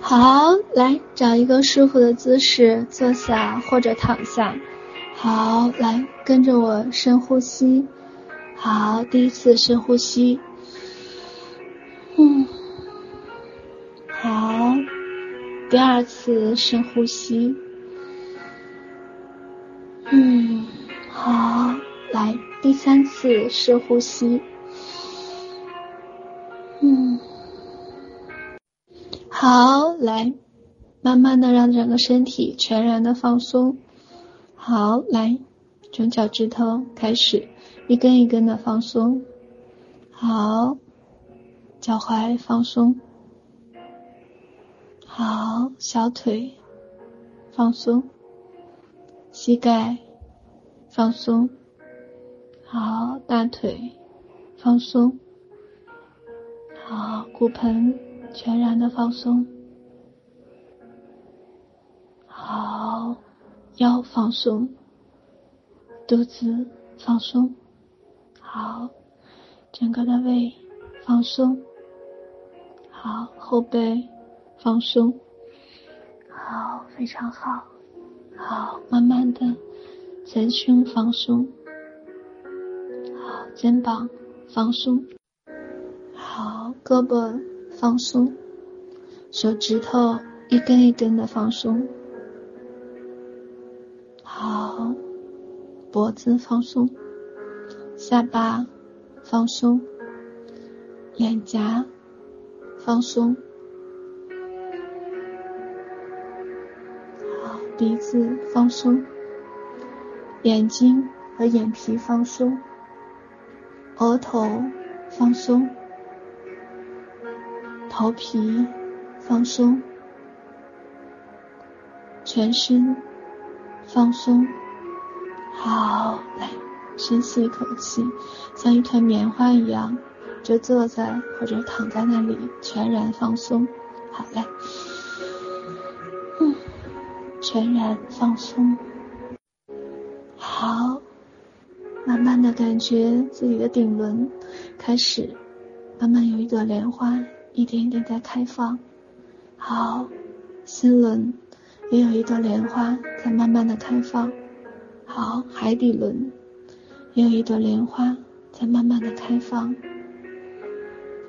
好，来找一个舒服的姿势坐下或者躺下。好，来跟着我深呼吸。好，第一次深呼吸。嗯，好，第二次深呼吸。嗯，好，来第三次深呼吸。好，来，慢慢的让整个身体全然的放松。好，来，从脚趾头开始，一根一根的放松。好，脚踝放松。好，小腿放松，膝盖放松。好，大腿放松。好，骨盆。全然的放松，好，腰放松，肚子放松，好，整个的胃放松，好，后背放松，好，非常好，好，慢慢的前胸放松，好，肩膀放松，好，胳膊。放松，手指头一根一根的放松，好，脖子放松，下巴放松，脸颊放松，好，鼻子放松，眼睛和眼皮放松，额头放松。头皮放松，全身放松。好，来，深吸一口气，像一团棉花一样，就坐在或者躺在那里，全然放松。好嘞，嗯，全然放松。好，慢慢的感觉自己的顶轮开始慢慢有一朵莲花。一点一点在开放，好，心轮也有一朵莲花在慢慢的开放，好，海底轮也有一朵莲花在慢慢的开放，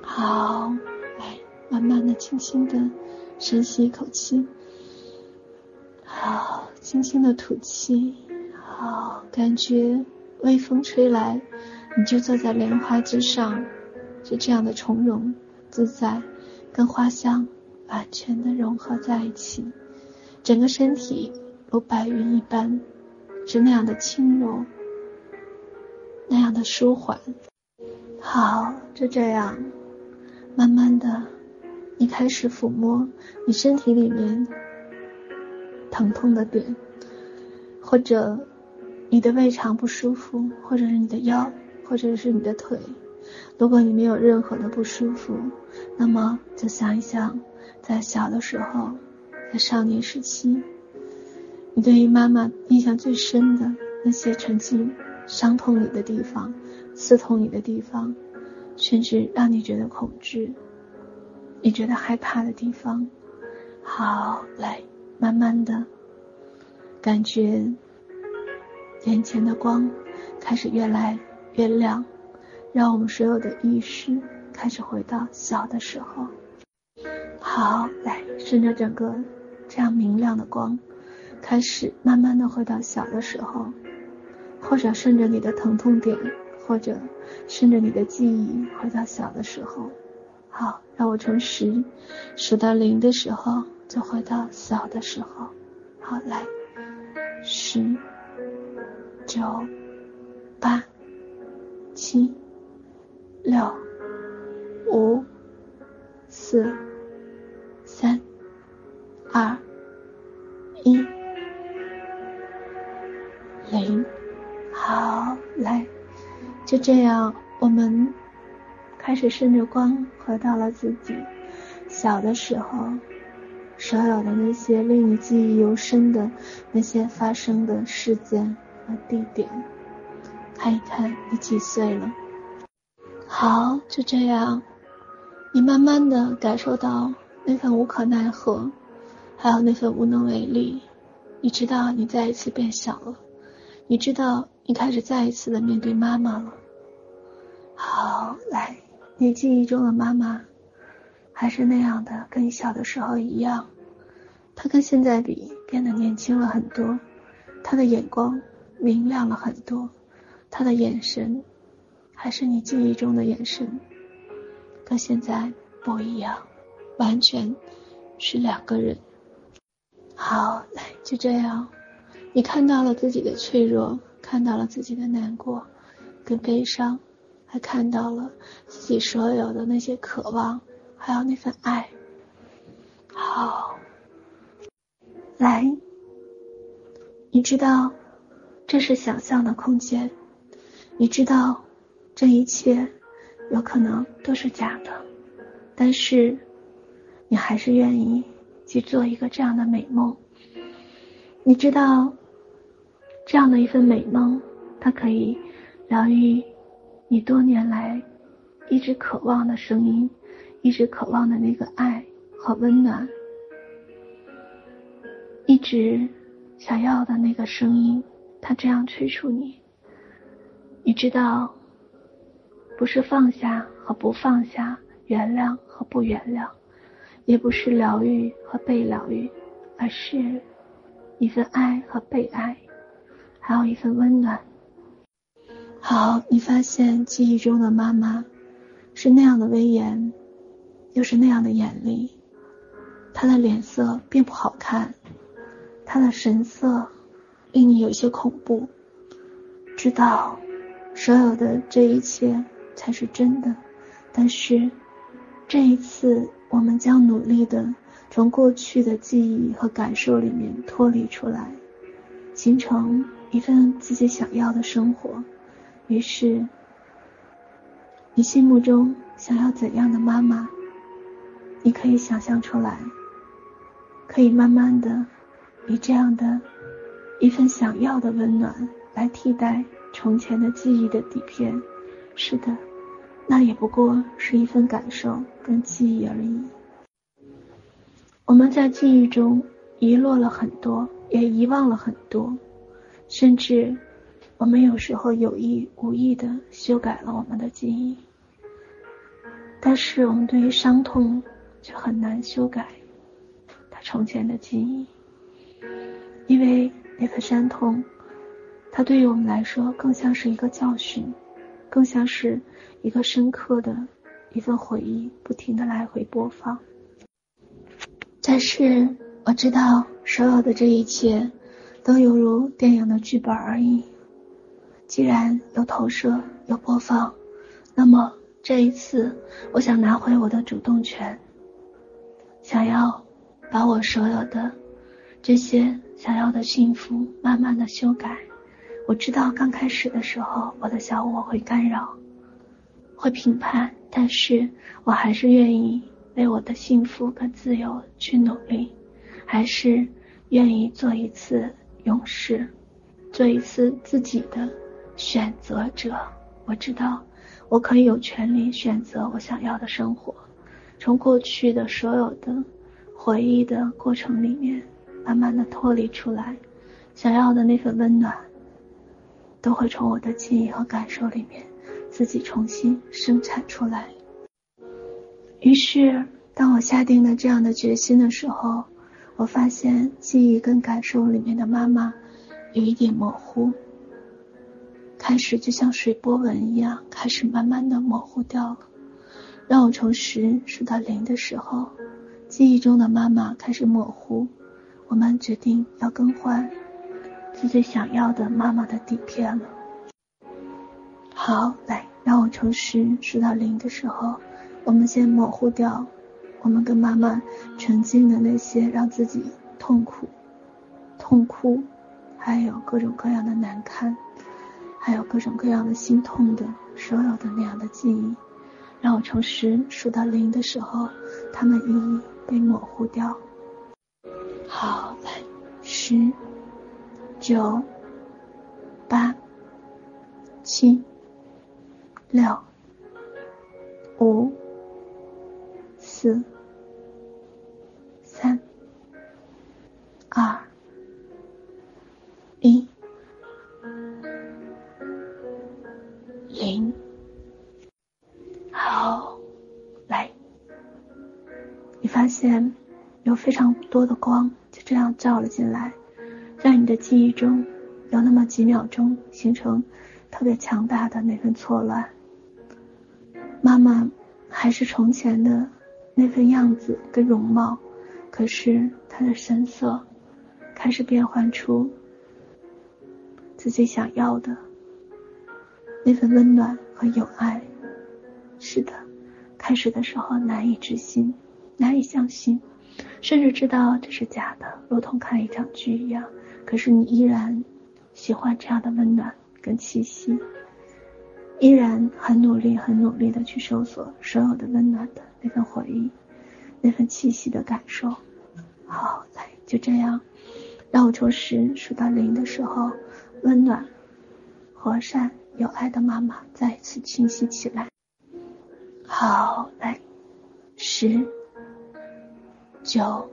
好，来，慢慢的、轻轻的深吸一口气，好，轻轻的吐气，好，感觉微风吹来，你就坐在莲花之上，就这样的从容。自在，跟花香完全的融合在一起，整个身体如白云一般，是那样的轻柔，那样的舒缓。好，就这样，慢慢的，你开始抚摸你身体里面疼痛的点，或者你的胃肠不舒服，或者是你的腰，或者是你的腿。如果你没有任何的不舒服，那么就想一想，在小的时候，在少年时期，你对于妈妈印象最深的那些曾经伤痛你的地方、刺痛你的地方，甚至让你觉得恐惧、你觉得害怕的地方。好，来，慢慢的感觉眼前的光开始越来越亮。让我们所有的意识开始回到小的时候。好，来，顺着整个这样明亮的光，开始慢慢的回到小的时候，或者顺着你的疼痛点，或者顺着你的记忆回到小的时候。好，让我从十数到零的时候，就回到小的时候。好，来，十、九、八、七。六、五、四、三、二、一、零，好，来，就这样，我们开始顺着光回到了自己小的时候，所有的那些令你记忆犹深的那些发生的事件和地点，看一看你几岁了。好，就这样，你慢慢的感受到那份无可奈何，还有那份无能为力。你知道你再一次变小了，你知道你开始再一次的面对妈妈了。好，来，你记忆中的妈妈，还是那样的，跟你小的时候一样。她跟现在比，变得年轻了很多，她的眼光明亮了很多，她的眼神，还是你记忆中的眼神，跟现在不一样，完全是两个人。好，来，就这样，你看到了自己的脆弱，看到了自己的难过，跟悲伤，还看到了自己所有的那些渴望，还有那份爱。好，来，你知道，这是想象的空间，你知道，这一切有可能都是假的，但是，你还是愿意。去做一个这样的美梦，你知道，这样的一份美梦，它可以疗愈你多年来一直渴望的声音，一直渴望的那个爱和温暖，一直想要的那个声音，它这样催促你。你知道，不是放下和不放下，原谅和不原谅。也不是疗愈和被疗愈，而是一份爱和被爱，还有一份温暖。好，你发现记忆中的妈妈是那样的威严，又是那样的严厉。她的脸色并不好看，她的神色令你有些恐怖。知道所有的这一切才是真的，但是这一次。我们将努力的从过去的记忆和感受里面脱离出来，形成一份自己想要的生活。于是，你心目中想要怎样的妈妈，你可以想象出来，可以慢慢的以这样的一份想要的温暖来替代从前的记忆的底片。是的。那也不过是一份感受跟记忆而已。我们在记忆中遗落了很多，也遗忘了很多，甚至我们有时候有意无意的修改了我们的记忆。但是我们对于伤痛却很难修改他从前的记忆，因为那个伤痛，它对于我们来说更像是一个教训，更像是。一个深刻的一份回忆，不停的来回播放。但是我知道，所有的这一切，都犹如电影的剧本而已。既然有投射，有播放，那么这一次，我想拿回我的主动权，想要把我所有的这些想要的幸福，慢慢的修改。我知道刚开始的时候，我的小我会干扰。会评判，但是我还是愿意为我的幸福和自由去努力，还是愿意做一次勇士，做一次自己的选择者。我知道我可以有权利选择我想要的生活，从过去的所有的回忆的过程里面，慢慢的脱离出来，想要的那份温暖，都会从我的记忆和感受里面。自己重新生产出来。于是，当我下定了这样的决心的时候，我发现记忆跟感受里面的妈妈有一点模糊，开始就像水波纹一样，开始慢慢的模糊掉了。让我从十数到零的时候，记忆中的妈妈开始模糊。我们决定要更换自己想要的妈妈的底片了。好，来。让我从十数到零的时候，我们先模糊掉我们跟妈妈曾经的那些让自己痛苦、痛哭，还有各种各样的难堪，还有各种各样的心痛的所有的那样的记忆。让我从十数到零的时候，他们一一被模糊掉。好，来，十、九八七六五四三二一零好来。你发现有非常多的光就这样照了进来。的记忆中有那么几秒钟形成特别强大的那份错乱。妈妈还是从前的那份样子跟容貌，可是她的神色开始变换出自己想要的那份温暖和友爱。是的，开始的时候难以置信，难以相信。甚至知道这是假的，如同看一场剧一样。可是你依然喜欢这样的温暖跟气息，依然很努力、很努力的去搜索所有的温暖的那份回忆，那份气息的感受。好，来，就这样，让我从十数到零的时候，温暖、和善、有爱的妈妈再一次清晰起来。好，来，十。九、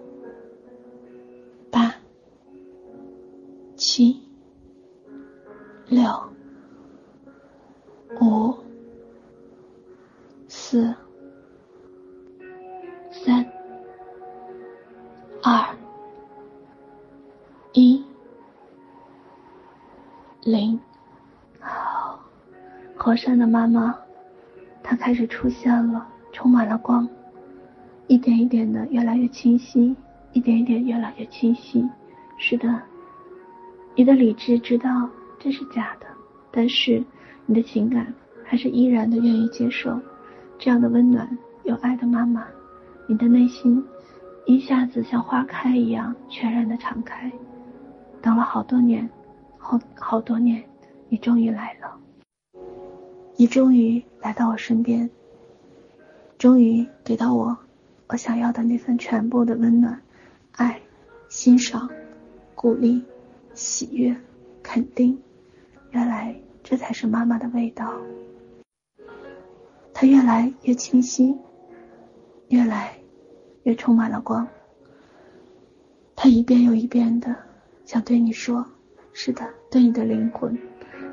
七、六、五、四、三、二、一、零。好，和善的妈妈，她开始出现了，充满了光。一点一点的越来越清晰，一点一点越来越清晰。是的，你的理智知道这是假的，但是你的情感还是依然的愿意接受这样的温暖、有爱的妈妈。你的内心一下子像花开一样全然的敞开。等了好多年，好好多年，你终于来了，你终于来到我身边，终于给到我。我想要的那份全部的温暖、爱、欣赏、鼓励、喜悦、肯定，原来这才是妈妈的味道。它越来越清晰，越来越充满了光。它一遍又一遍的想对你说：“是的，对你的灵魂，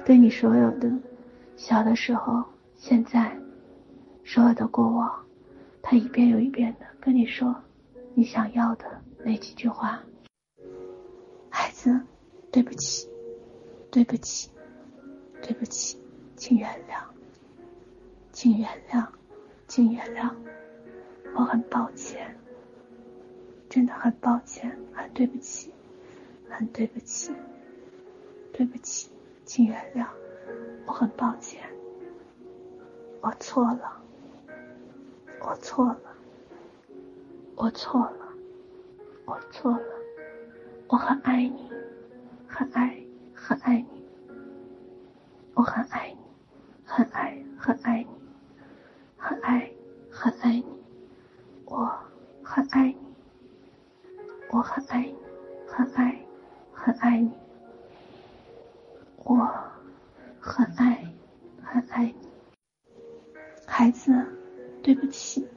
对你所有的小的时候、现在所有的过往。”他一遍又一遍的跟你说，你想要的那几句话。孩子，对不起，对不起，对不起，请原谅，请原谅，请原谅，我很抱歉，真的很抱歉，很对不起，很对不起，对不起，请原谅，我很抱歉，我错了。我错了，我错了，我错了，我很爱你，很爱，很爱你，我很爱你，很爱，很爱你，很爱，很爱你，我很爱你，我很爱你，很爱，很爱你，我很爱，很爱你，孩子。对不起，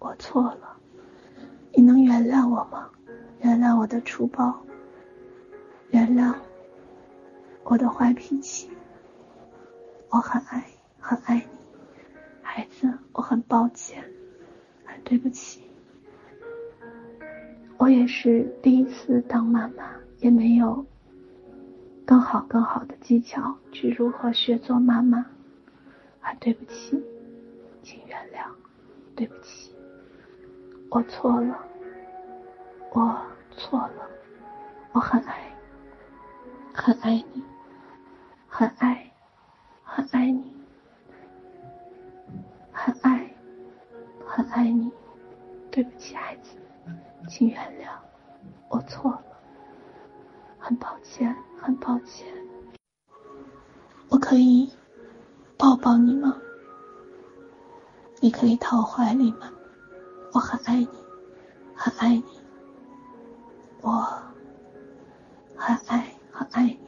我错了，你能原谅我吗？原谅我的粗暴，原谅。我的坏脾气。我很爱，很爱你，孩子，我很抱歉，很对不起。我也是第一次当妈妈，也没有更好更好的技巧去如何学做妈妈，很对不起。请原谅，对不起，我错了，我错了，我很爱，很爱你，很爱，很爱你，很爱，很爱你，对不起，孩子，请原谅，我错了，很抱歉，很抱歉，我可以抱抱你吗？你可以逃怀里吗？我很爱你，很爱你，我很爱，爱你。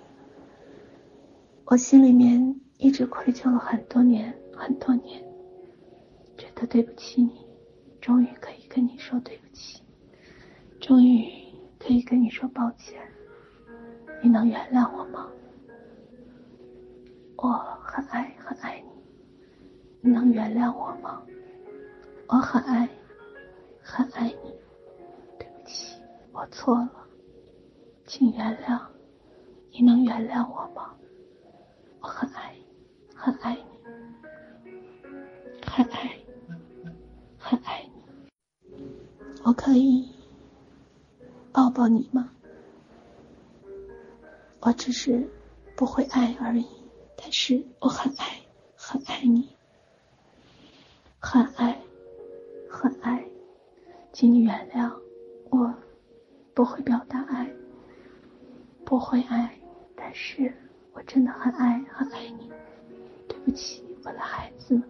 我心里面一直愧疚了很多年，很多年，觉得对不起你，终于可以跟你说对不起，终于可以跟你说抱歉。你能原谅我吗？我很爱，很爱你。你能原谅我吗？我很爱，很爱你。对不起我错了，请原谅。你能原谅我吗？我很爱，很爱你，很爱，很爱你。我可以抱抱你吗？我只是不会爱而已，但是我很爱，很爱你，很爱，很爱。请你原谅我，不会表达爱，不会爱。但是我真的很爱很爱你，对不起，我的孩子，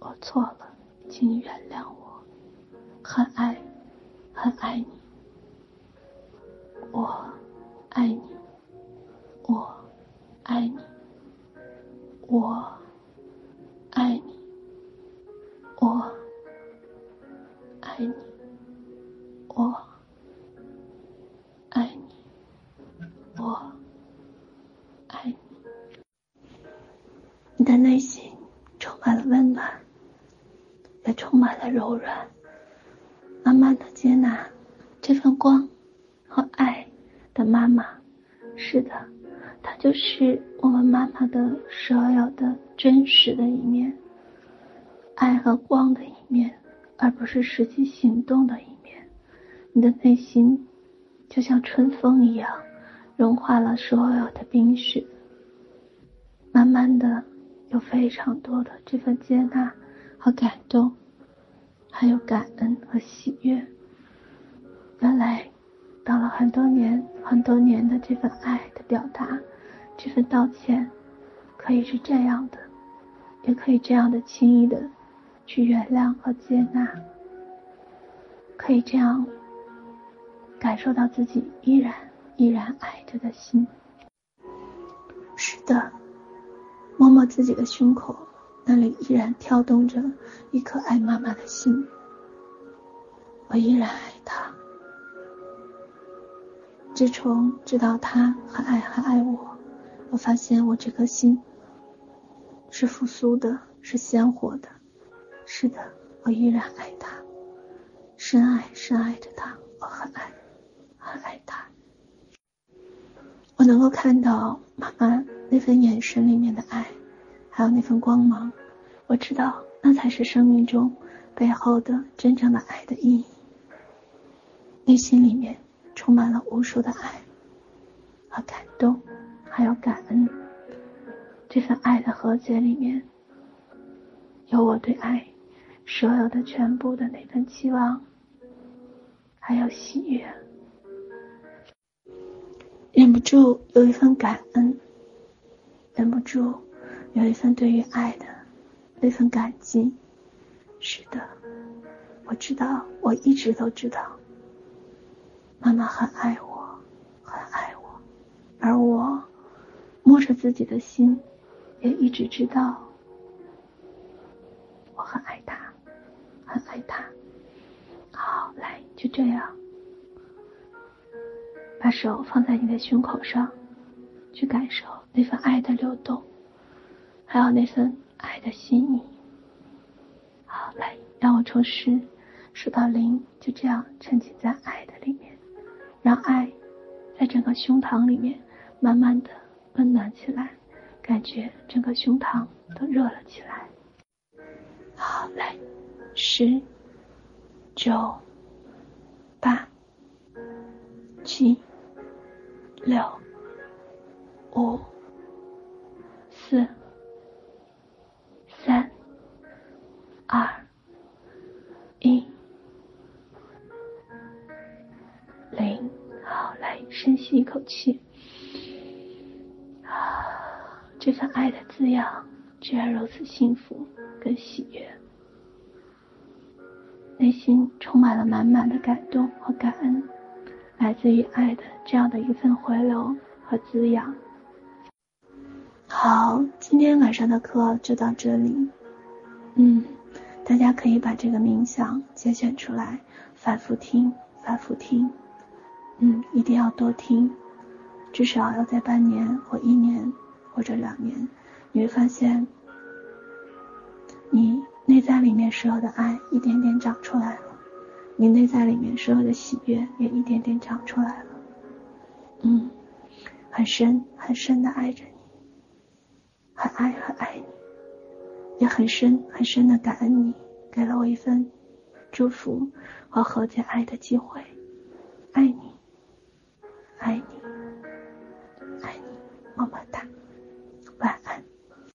我错了，请你原谅我，很爱很爱你，我爱你，我爱你，我爱你，的所有的真实的一面，爱和光的一面，而不是实际行动的一面。你的内心就像春风一样，融化了所有的冰雪，慢慢的。有非常多的这份接纳和感动，还有感恩和喜悦。原来，到了很多年、很多年的这份爱的表达，这份道歉，可以是这样的，也可以这样的轻易的去原谅和接纳，可以这样感受到自己依然依然爱着的心。是的。摸摸自己的胸口，那里依然跳动着一颗爱妈妈的心。我依然爱她。自从知道她很爱很爱我，我发现我这颗心是复苏的，是鲜活的。是的，我依然爱他，深爱深爱着他。我很爱，很爱他。我能够看到妈妈那份眼神里面的爱，还有那份光芒，我知道那才是生命中背后的真正的爱的意义。内心里面充满了无数的爱和感动，还有感恩。这份爱的和解里面，有我对爱所有的全部的那份期望，还有喜悦。忍不住有一份感恩，忍不住有一份对于爱的那份感激。是的，我知道，我一直都知道，妈妈很爱我，很爱我，而我摸着自己的心，也一直知道，我很爱他，很爱他。好，来，就这样。把手放在你的胸口上，去感受那份爱的流动，还有那份爱的心意。好，来，让我从十数到零，就这样沉浸在爱的里面，让爱在整个胸膛里面慢慢的温暖起来，感觉整个胸膛都热了起来。好，来，十、九、八、七。六、五、四、今天晚上的课就到这里。嗯，大家可以把这个冥想节选出来，反复听，反复听。嗯，一定要多听，至少要在半年或一年或者两年，你会发现，你内在里面所有的爱一点点长出来了。你内在里面所有的喜悦也一点点长出来了。嗯，很深很深的爱着你，很爱很爱你也很深很深的感恩你给了我一份祝福和和解爱的机会爱你爱你爱你么么哒晚安